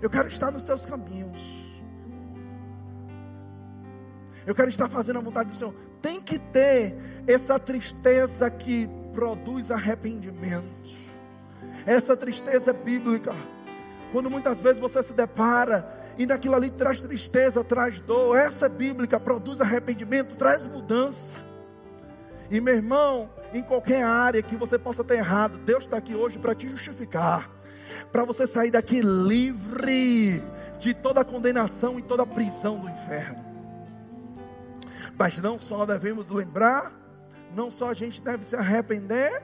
Eu quero estar nos teus caminhos. Eu quero estar fazendo a vontade do Senhor. Tem que ter essa tristeza que produz arrependimento. Essa tristeza é bíblica. Quando muitas vezes você se depara e naquilo ali traz tristeza, traz dor, essa é bíblica, produz arrependimento, traz mudança. E meu irmão, em qualquer área que você possa ter errado, Deus está aqui hoje para te justificar, para você sair daqui livre de toda condenação e toda prisão do inferno. Mas não só devemos lembrar, não só a gente deve se arrepender,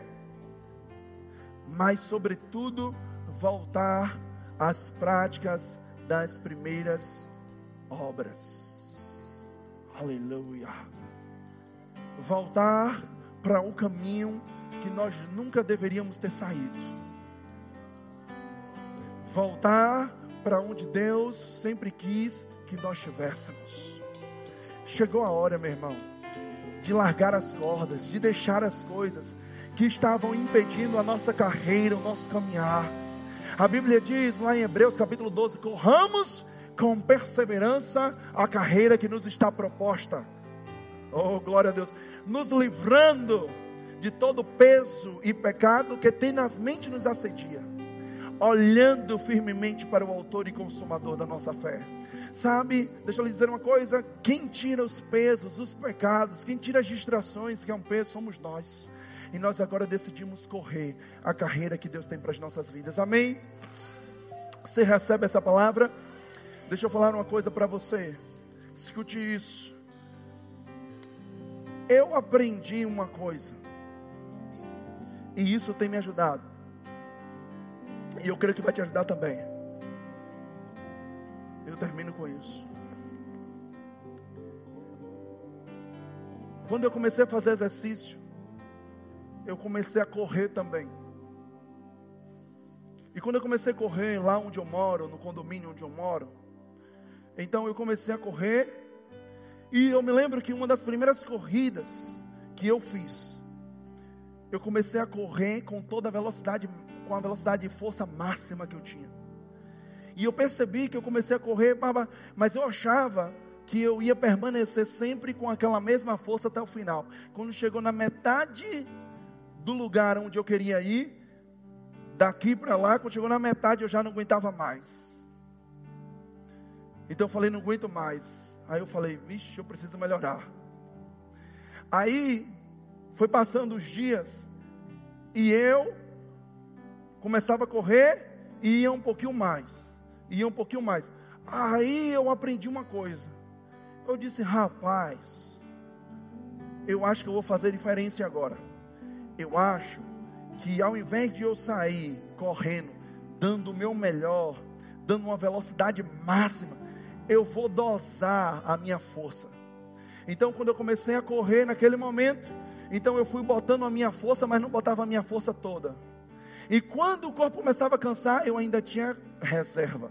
mas, sobretudo, voltar às práticas das primeiras obras. Aleluia. Voltar para um caminho que nós nunca deveríamos ter saído. Voltar para onde Deus sempre quis que nós estivéssemos. Chegou a hora, meu irmão, de largar as cordas, de deixar as coisas que estavam impedindo a nossa carreira, o nosso caminhar. A Bíblia diz lá em Hebreus capítulo 12: corramos com perseverança a carreira que nos está proposta. Oh, glória a Deus! Nos livrando de todo peso e pecado que tenazmente nos assedia, olhando firmemente para o Autor e Consumador da nossa fé. Sabe, deixa eu lhe dizer uma coisa: quem tira os pesos, os pecados, quem tira as distrações, que é um peso, somos nós. E nós agora decidimos correr a carreira que Deus tem para as nossas vidas. Amém? Você recebe essa palavra? Deixa eu falar uma coisa para você. Escute isso. Eu aprendi uma coisa. E isso tem me ajudado. E eu creio que vai te ajudar também. Eu termino com isso. Quando eu comecei a fazer exercício, eu comecei a correr também. E quando eu comecei a correr lá onde eu moro, no condomínio onde eu moro, então eu comecei a correr. E eu me lembro que uma das primeiras corridas que eu fiz, eu comecei a correr com toda a velocidade, com a velocidade e força máxima que eu tinha. E eu percebi que eu comecei a correr, mas eu achava que eu ia permanecer sempre com aquela mesma força até o final. Quando chegou na metade do lugar onde eu queria ir, daqui para lá, quando chegou na metade eu já não aguentava mais. Então eu falei, não aguento mais. Aí eu falei, vixe, eu preciso melhorar. Aí foi passando os dias e eu começava a correr e ia um pouquinho mais ia um pouquinho mais. Aí eu aprendi uma coisa. Eu disse, rapaz, eu acho que eu vou fazer diferença agora. Eu acho que ao invés de eu sair correndo, dando o meu melhor, dando uma velocidade máxima, eu vou dosar a minha força. Então, quando eu comecei a correr naquele momento, então eu fui botando a minha força, mas não botava a minha força toda. E quando o corpo começava a cansar, eu ainda tinha reserva.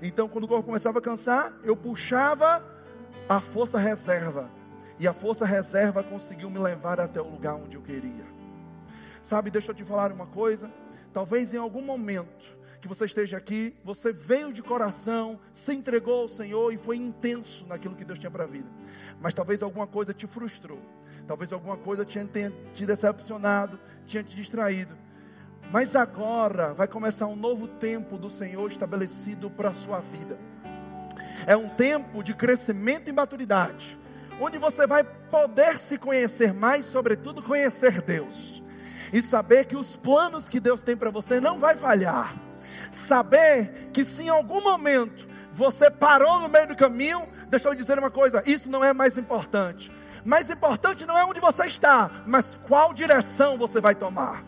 Então, quando o corpo começava a cansar, eu puxava a força reserva. E a força reserva conseguiu me levar até o lugar onde eu queria. Sabe, deixa eu te falar uma coisa. Talvez em algum momento que você esteja aqui, você veio de coração, se entregou ao Senhor e foi intenso naquilo que Deus tinha para a vida. Mas talvez alguma coisa te frustrou. Talvez alguma coisa tinha te decepcionado, tinha te distraído. Mas agora vai começar um novo tempo do Senhor estabelecido para a sua vida. É um tempo de crescimento e maturidade, onde você vai poder se conhecer mais, sobretudo conhecer Deus. E saber que os planos que Deus tem para você não vai falhar. Saber que se em algum momento você parou no meio do caminho, deixa eu dizer uma coisa, isso não é mais importante. Mais importante não é onde você está, mas qual direção você vai tomar.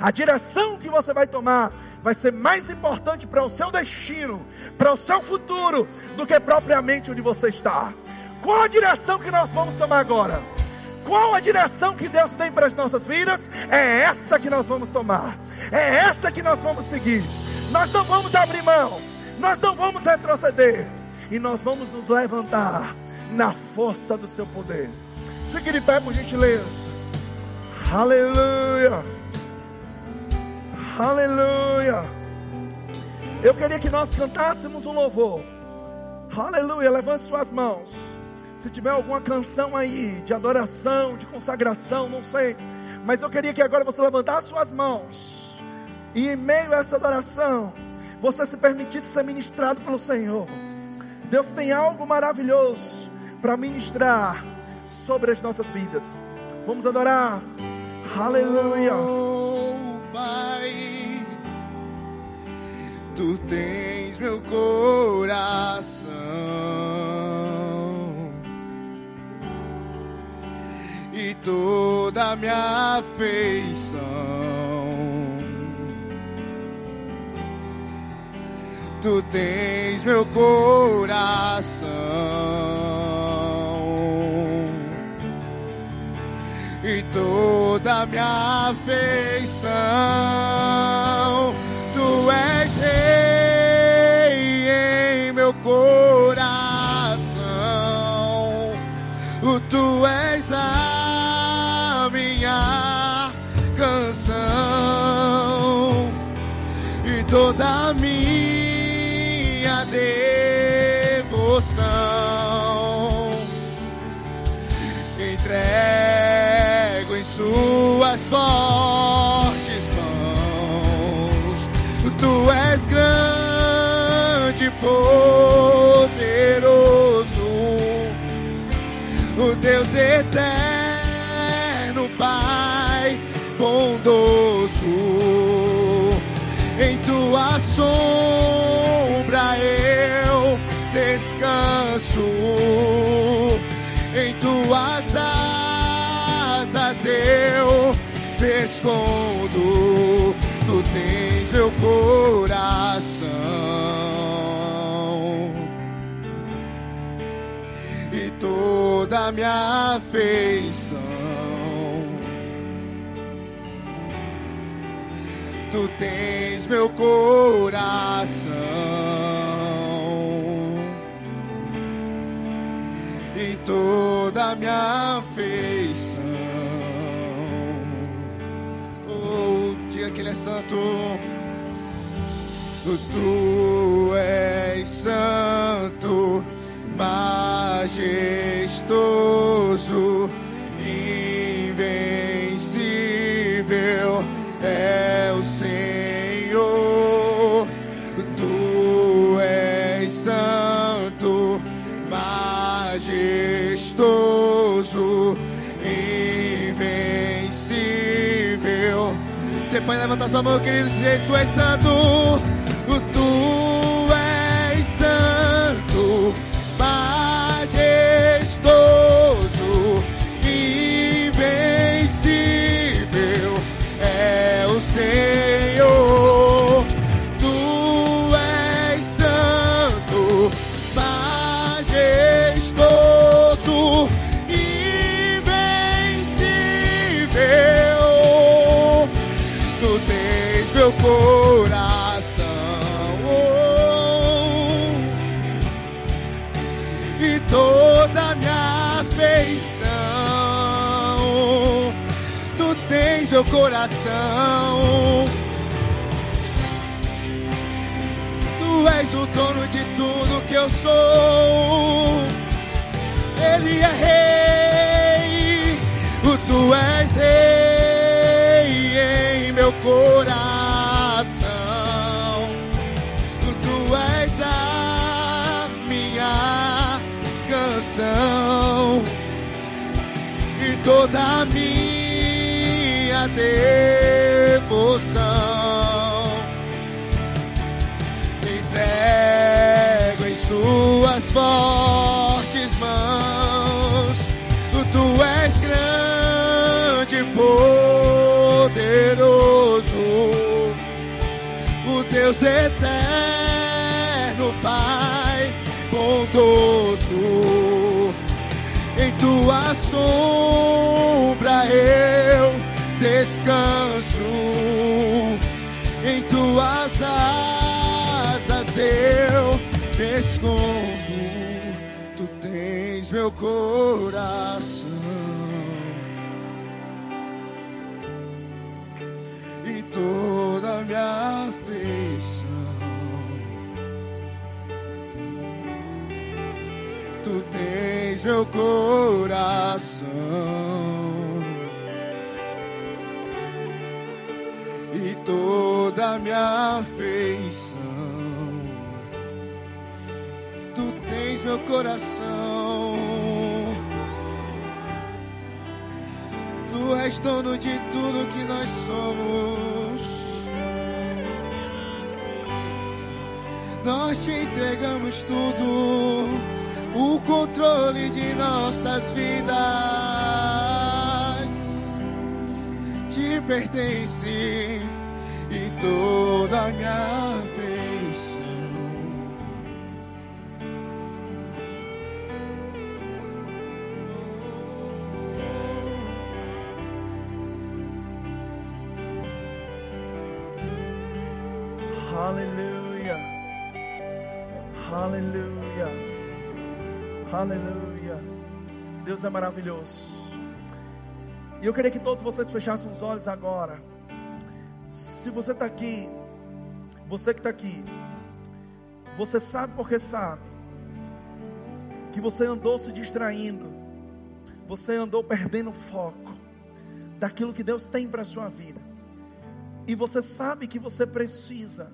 A direção que você vai tomar vai ser mais importante para o seu destino, para o seu futuro, do que propriamente onde você está. Qual a direção que nós vamos tomar agora? Qual a direção que Deus tem para as nossas vidas? É essa que nós vamos tomar, é essa que nós vamos seguir. Nós não vamos abrir mão, nós não vamos retroceder, e nós vamos nos levantar na força do seu poder. Fique de pé, por gentileza. Aleluia. Aleluia. Eu queria que nós cantássemos um louvor. Aleluia. Levante suas mãos. Se tiver alguma canção aí de adoração, de consagração, não sei. Mas eu queria que agora você levantasse suas mãos. E em meio a essa adoração, você se permitisse ser ministrado pelo Senhor. Deus tem algo maravilhoso para ministrar sobre as nossas vidas. Vamos adorar. Aleluia. Tu tens meu coração e toda minha afeição. Tu tens meu coração e toda minha afeição. Coração. Tu és a minha canção. E toda a minha devoção entrego em suas fortes bondoso. Em tua sombra eu descanso, em tuas asas eu me escondo. Tu tens meu coração e toda minha afeição. Tu tens meu coração e toda minha afeição. Oh, diga que Ele é santo. Tu és santo, majestoso, mão, querido, dizer: Tu és santo. Meu coração. Tu és o dono de tudo que eu sou. Ele é rei, o tu és rei em meu coração. Tu és a minha canção e toda a minha devoção. Entrego em suas fortes mãos. Tu és grande, poderoso, o Deus eterno, Pai bondoso. Em tua sombra eu descanso, em tuas asas eu me escondo. Tu tens meu coração e toda minha afeição. Tu tens meu coração toda a minha afeição. Tu tens meu coração. Tu és dono de tudo que nós somos. Nós te entregamos tudo, o controle de nossas vidas te pertence toda minha. Aleluia. Aleluia. Aleluia. Deus é maravilhoso. E eu queria que todos vocês fechassem os olhos agora. Se você está aqui Você que está aqui, você sabe porque sabe que você andou se distraindo, você andou perdendo foco daquilo que Deus tem para a sua vida, e você sabe que você precisa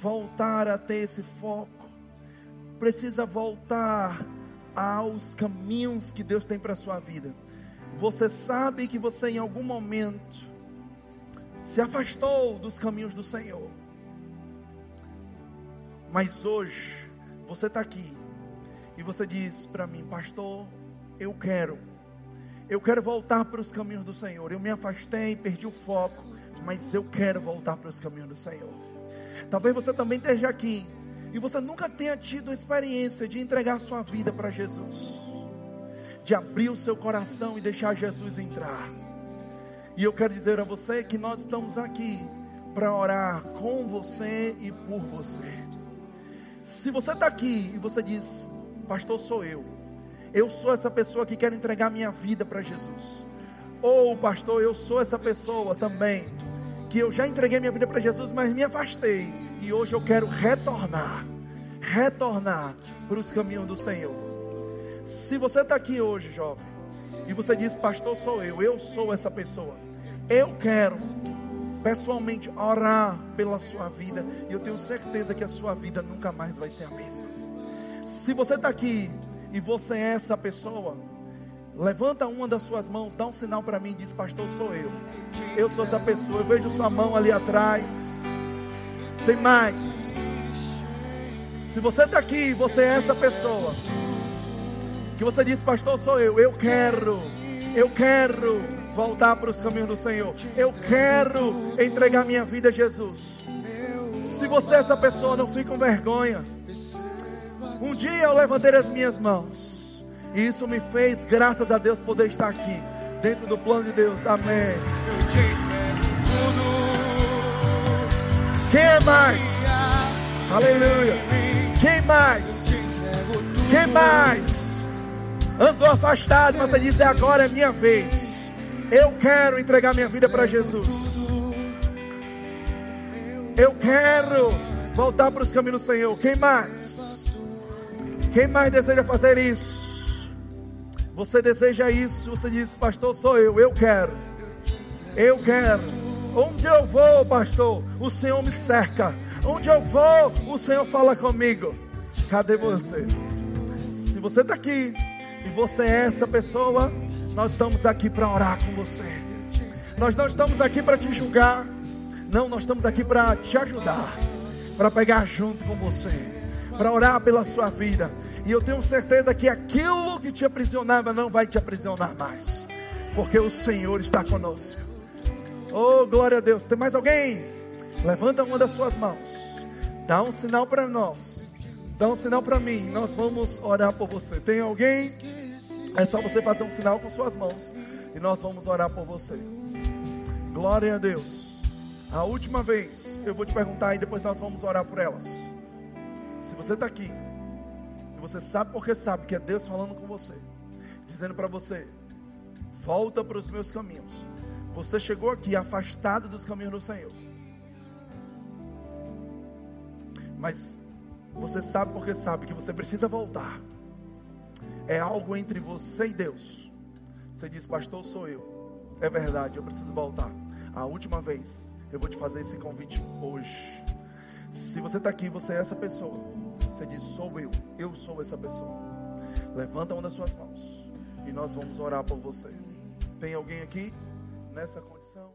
voltar a ter esse foco, precisa voltar aos caminhos que Deus tem para a sua vida. Você sabe que você em algum momento se afastou dos caminhos do Senhor. Mas hoje você está aqui e você diz para mim, pastor, eu quero, eu quero voltar para os caminhos do Senhor. Eu me afastei, perdi o foco, mas eu quero voltar para os caminhos do Senhor. Talvez você também esteja aqui e você nunca tenha tido a experiência de entregar sua vida para Jesus, de abrir o seu coração e deixar Jesus entrar. E eu quero dizer a você que nós estamos aqui para orar com você e por você. Se você está aqui e você diz, Pastor, sou eu, eu sou essa pessoa que quer entregar minha vida para Jesus. Ou, Pastor, eu sou essa pessoa também que eu já entreguei minha vida para Jesus, mas me afastei e hoje eu quero retornar, retornar para os caminhos do Senhor. Se você está aqui hoje, jovem, e você diz, pastor, sou eu, eu sou essa pessoa, eu quero pessoalmente orar pela sua vida, e eu tenho certeza que a sua vida nunca mais vai ser a mesma. Se você está aqui e você é essa pessoa, levanta uma das suas mãos, dá um sinal para mim e diz: Pastor, sou eu. Eu sou essa pessoa. Eu vejo sua mão ali atrás. Tem mais. Se você está aqui, você é essa pessoa. Que você diz, pastor, sou eu. Eu quero, eu quero voltar para os caminhos do Senhor. Eu quero entregar minha vida a Jesus. Se você é essa pessoa, não fique com vergonha. Um dia eu levantei as minhas mãos. E isso me fez, graças a Deus, poder estar aqui. Dentro do plano de Deus. Amém. Eu te entrego tudo. Quem é mais? Aleluia. Quem mais? Quem mais? Andou afastado, mas você disse: agora é minha vez. Eu quero entregar minha vida para Jesus. Eu quero voltar para os caminhos do Senhor. Quem mais? Quem mais deseja fazer isso? Você deseja isso? Você diz, pastor, sou eu. Eu quero. Eu quero. Onde eu vou, pastor, o Senhor me cerca. Onde eu vou, o Senhor fala comigo. Cadê você? Se você está aqui e você é essa pessoa, nós estamos aqui para orar com você. Nós não estamos aqui para te julgar. Não, nós estamos aqui para te ajudar, para pegar junto com você, para orar pela sua vida. E eu tenho certeza que aquilo que te aprisionava não vai te aprisionar mais, porque o Senhor está conosco. Oh, glória a Deus. Tem mais alguém? Levanta uma das suas mãos. Dá um sinal para nós. Dá um sinal para mim. Nós vamos orar por você. Tem alguém? É só você fazer um sinal com suas mãos. E nós vamos orar por você. Glória a Deus. A última vez eu vou te perguntar e depois nós vamos orar por elas. Se você está aqui e você sabe porque sabe que é Deus falando com você, dizendo para você: volta para os meus caminhos. Você chegou aqui afastado dos caminhos do Senhor. Mas você sabe porque sabe que você precisa voltar. É algo entre você e Deus. Você diz, pastor, sou eu. É verdade, eu preciso voltar. A última vez, eu vou te fazer esse convite hoje. Se você está aqui, você é essa pessoa. Você diz, sou eu. Eu sou essa pessoa. Levanta uma das suas mãos. E nós vamos orar por você. Tem alguém aqui? nessa condição.